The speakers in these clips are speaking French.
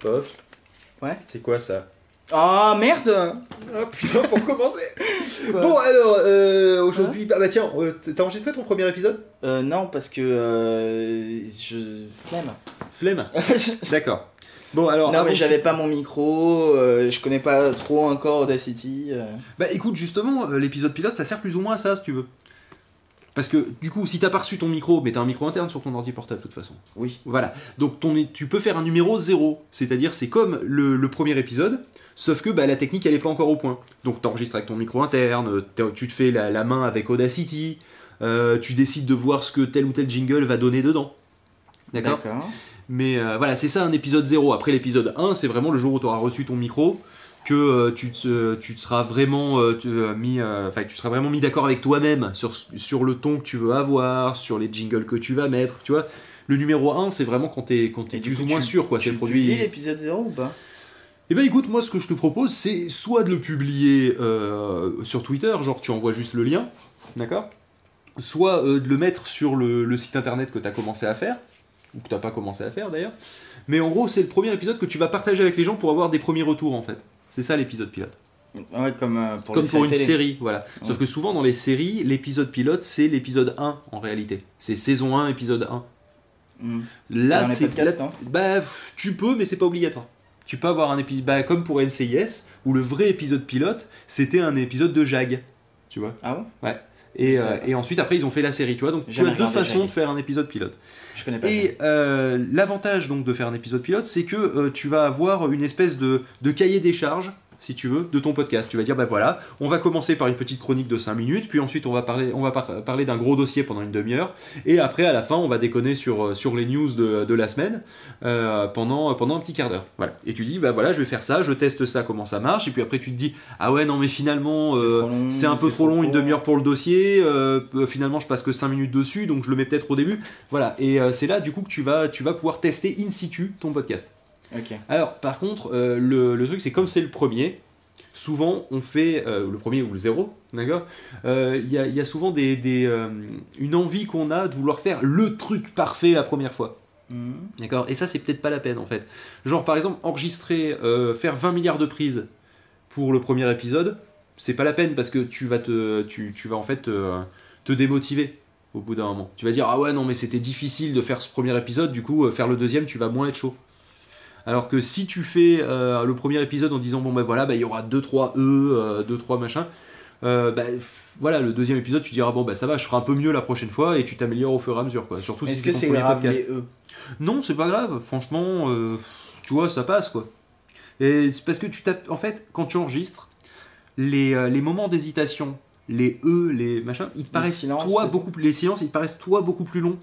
Pof. Ouais. C'est quoi ça? Oh merde Oh putain, pour commencer Bon alors, euh, aujourd'hui... ah bah tiens, euh, t'as enregistré ton premier épisode? Euh, non, parce que. Euh, je. Flemme. Flemme D'accord. Bon alors... non, mais j'avais pas mon micro, euh, je connais pas trop encore Audacity. euh. Bah écoute, justement, euh, l'épisode pilote, ça sert plus ou moins à ça, si tu veux. Parce que, du coup, si t'as pas reçu ton micro, mais t'as un micro interne sur ton ordi portable, de toute façon. Oui. Voilà. Donc ton, tu peux faire un numéro zéro. C'est-à-dire, c'est comme le, le premier épisode, sauf que bah, la technique, elle est pas encore au point. Donc t'enregistres avec ton micro interne, t'as- tu te fais la, la main avec Audacity, euh, tu décides de voir ce que tel ou tel jingle va donner dedans. D'accord Mais euh, voilà, c'est ça un épisode 0. Après l'épisode 1, c'est vraiment le jour où tu auras reçu ton micro que euh, tu, te, tu te seras vraiment euh, tu, euh, mis euh, enfin tu seras vraiment mis d'accord avec toi-même sur, sur le ton que tu veux avoir, sur les jingles que tu vas mettre, tu vois. Le numéro 1, c'est vraiment quand t'es quand t'es Et du plus coup, ou moins tu- sûr quoi, c'est Tu produit. l'épisode 0 ou pas? Eh ben écoute, moi ce que je te propose, c'est soit de le publier euh, sur Twitter, genre tu envoies juste le lien, d'accord? Soit euh, de le mettre sur le, le site internet que tu as commencé à faire, ou que tu pas commencé à faire d'ailleurs. Mais en gros, c'est le premier épisode que tu vas partager avec les gens pour avoir des premiers retours en fait. C'est ça l'épisode pilote. Ouais, comme euh, pour Comme pour une télé. série, voilà. Ouais. Sauf que souvent dans les séries, l'épisode pilote, c'est l'épisode 1 en réalité. C'est saison 1, épisode 1. Hmm. Là, c'est bah, tu peux, mais c'est pas obligatoire. Tu peux avoir un épisode, bah, comme pour NCIS, où le vrai épisode pilote, c'était un épisode de Jag, tu vois. Ah bon Et, euh, et ensuite, après, ils ont fait la série, tu vois. Donc, tu as deux façons de faire un épisode pilote. Je connais pas. Et euh, l'avantage donc de faire un épisode pilote, c'est que euh, tu vas avoir une espèce de, de cahier des charges, si tu veux, de ton podcast. Tu vas dire, bah voilà, on va commencer par une petite chronique de 5 minutes, puis ensuite on va parler, on va par- parler d'un gros dossier pendant une demi-heure, et après à la fin on va déconner sur, euh, sur les news de, de la semaine euh, pendant, pendant un petit quart d'heure. Voilà. Et tu dis, bah voilà, je vais faire ça, je teste ça, comment ça marche, et puis après tu te dis, ah ouais, non mais finalement, C'est euh, c'est un peu trop long, une demi-heure pour le dossier, euh, finalement je passe que 5 minutes dessus, donc je le mets peut-être au début. Voilà, et c'est là du coup que tu vas, tu vas pouvoir tester in situ ton podcast. Alors par contre, euh, le, le truc c'est comme c'est le premier, souvent on fait, euh, le premier ou le zéro, d'accord Euh, Il y, a, il y a souvent des, des, une envie qu'on a de vouloir faire le truc parfait la première fois. Hmm. D'accord Et ça, c'est peut-être pas la peine en fait. Genre, par exemple, enregistrer, faire 20 milliards de prises pour le premier épisode, c'est pas la peine parce que tu vas te, tu, tu vas en fait te, te démotiver au bout d'un moment. Tu vas dire, ah ouais, non, mais c'était difficile de faire ce premier épisode, du coup, faire le deuxième, tu vas moins être chaud. Alors que si tu fais euh, le premier épisode en disant, bon, ben voilà, bah, il y aura 2-3 E, 2-3 machin, euh, bah, f- voilà, le deuxième épisode, tu diras, bon, bah ça va, je ferai un peu mieux la prochaine fois et tu t'améliores au fur et à mesure, quoi. Surtout si Est-ce c'est que c'est grave les E Non, c'est pas grave. Franchement, euh, tu vois, ça passe quoi. Et c'est parce que tu tapes. En fait, quand tu enregistres, les, euh, les moments d'hésitation, les e, les machins, ils te paraissent silences toi beaucoup plus. Les silences, ils te paraissent toi beaucoup plus longs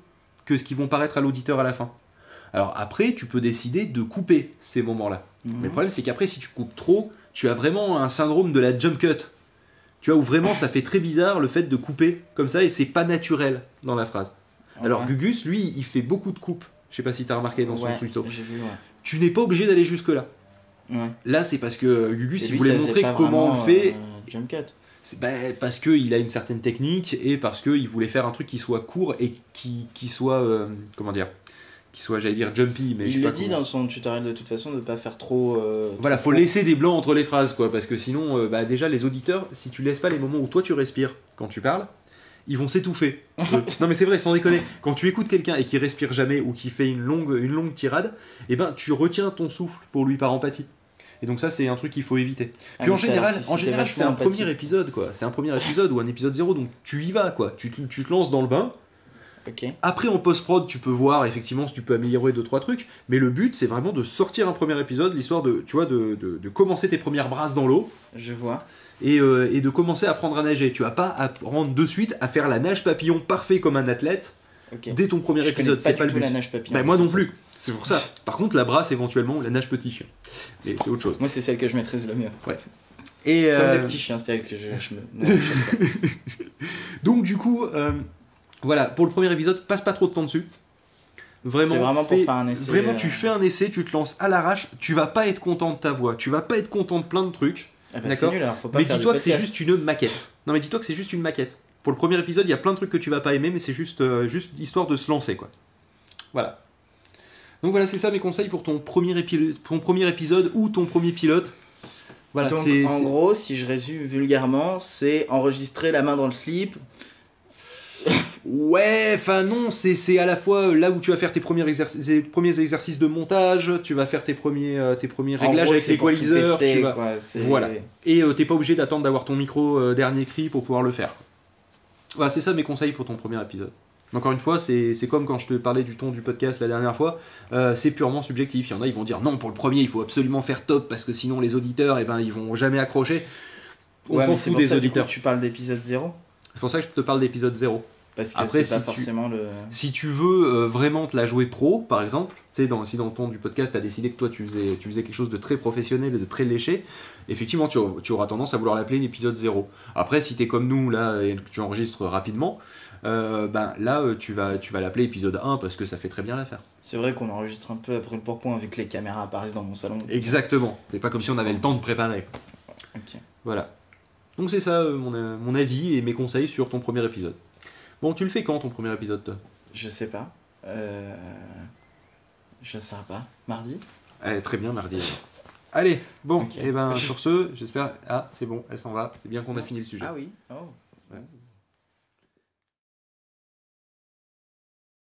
que ce qui vont paraître à l'auditeur à la fin. Alors après, tu peux décider de couper ces moments-là. Mhm. Mais le problème, c'est qu'après, si tu coupes trop, tu as vraiment un syndrome de la jump cut. Tu vois, où vraiment ça fait très bizarre le fait de couper comme ça et c'est pas naturel dans la phrase. Alors. Gugus, lui, il fait beaucoup de coupes. Je sais pas si tu as remarqué dans son tuto. J'ai vu, ouais. Tu n'es pas obligé d'aller jusque-là. Ouais. Là, c'est parce que Gugus, Et il lui, voulait montrer comment on fait. euh, jump cut. C'est bah, parce qu'il a une certaine technique et parce qu'il voulait faire un truc qui soit court et qui, qui soit. euh, comment dire Qui soit, j'allais dire, jumpy. Mais je sais Il pas le dit comment. dans son tutoriel de toute façon de pas faire trop. euh, Voilà, trop faut laisser des blancs entre les phrases, quoi, parce que sinon, euh, bah, déjà, les auditeurs, si tu laisses pas les moments où toi tu respires quand tu parles, ils vont s'étouffer. Euh, non, mais c'est vrai, sans déconner. Quand tu écoutes quelqu'un et qui respire jamais ou qui fait une longue, une longue tirade, eh ben, tu retiens ton souffle pour lui par empathie. Et donc ça, c'est un truc qu'il faut éviter. Ah, Puis en général, en général, c'est un premier épisode, quoi. C'est un premier épisode ou un épisode zéro, donc tu y vas, quoi. Tu te, tu te lances dans le bain. Après, en post-prod, tu peux voir effectivement si tu peux améliorer deux trois trucs, mais le but, c'est vraiment de sortir un premier épisode, l'histoire de, tu vois, de, de- de commencer tes premières brasses dans l'eau Je vois. et, euh, et de commencer à apprendre à nager. Tu vas pas apprendre de suite à faire la nage papillon parfait comme un athlète dès ton premier Je épisode. C'est pas pas du le but. la nage papillon. Bah, moi non plus. C'est pour ça. Par contre, la brasse éventuellement ou la nage petit chien. Et c'est autre chose. Moi, c'est celle que je maîtrise le mieux. Et Comme euh, les petits chiens, c'est-à-dire que je, je me. non, donc du coup, euh, voilà, pour le premier épisode, passe pas trop de temps dessus. Vraiment, vraiment pour faire un essai, Vraiment, euh. tu fais un essai, tu te lances à l'arrache, tu vas pas être content de ta voix, tu vas pas être content de plein de trucs. Ah bah, D'accord. pas Mais dis-toi que c'est juste une maquette. Non, mais dis-toi que c'est juste une maquette. Pour le premier épisode, il y a plein de trucs que tu vas pas aimer, mais c'est juste, euh, juste histoire de se lancer, quoi. Voilà. Donc voilà, c'est ça mes conseils pour ton premier, épi- ton premier épisode ou ton premier pilote. Voilà, Donc, en gros, si je résume vulgairement, c'est enregistrer la main dans le slip. Ouais, enfin non, c'est à la fois euh, là où tu vas faire tes premiers, exercices, tes premiers exercices de montage, tu vas faire tes premiers, euh, tes premiers réglages gros, avec l'équaliseur, vas- Voilà. et euh, t'es pas obligé d'attendre d'avoir ton micro euh, dernier cri pour pouvoir le faire. Voilà, c'est ça mes conseils pour ton premier épisode. Encore une fois, c'est comme quand je te parlais du ton du podcast la dernière fois, euh, c'est purement subjectif. Il y en a, ils vont dire non, pour le premier, il faut absolument faire top parce que sinon les auditeurs, eh ben, ils vont jamais accrocher. On Ouais, s'en mais c'est fout pour des ça du coup, auditeurs. tu parles d'épisode 0 C'est pour ça que je te parle d'épisode 0. Parce que Après, c'est pas si tu- forcément le. Si tu veux euh, vraiment te la jouer pro, par exemple, dans, si dans le ton du podcast, tu as décidé que toi tu faisais, tu faisais quelque chose de très professionnel et de très léché, effectivement, tu, auras- tu auras tendance à vouloir l'appeler l'épisode 0. Après, si tu es comme nous, là, et que tu enregistres rapidement, euh, ben là, euh, tu vas, tu vas l'appeler épisode 1 parce que ça fait très bien l'affaire. C'est vrai qu'on enregistre un peu après le pourpoint que les caméras apparaissent dans mon salon. Exactement. C'est pas comme si on avait le temps de préparer. Ok. Voilà. Donc c'est ça euh, mon, euh, mon avis et mes conseils sur ton premier épisode. Bon, tu le fais quand ton premier épisode, toi? Je sais pas. Euh... Je sais pas. Mardi? Eh, très bien, mardi. Allez, bon, et ben sur ce, j'espère. Ah, c'est bon, elle s'en va. C'est bien qu'on a fini le sujet. Ah oui. Oh. Ouais.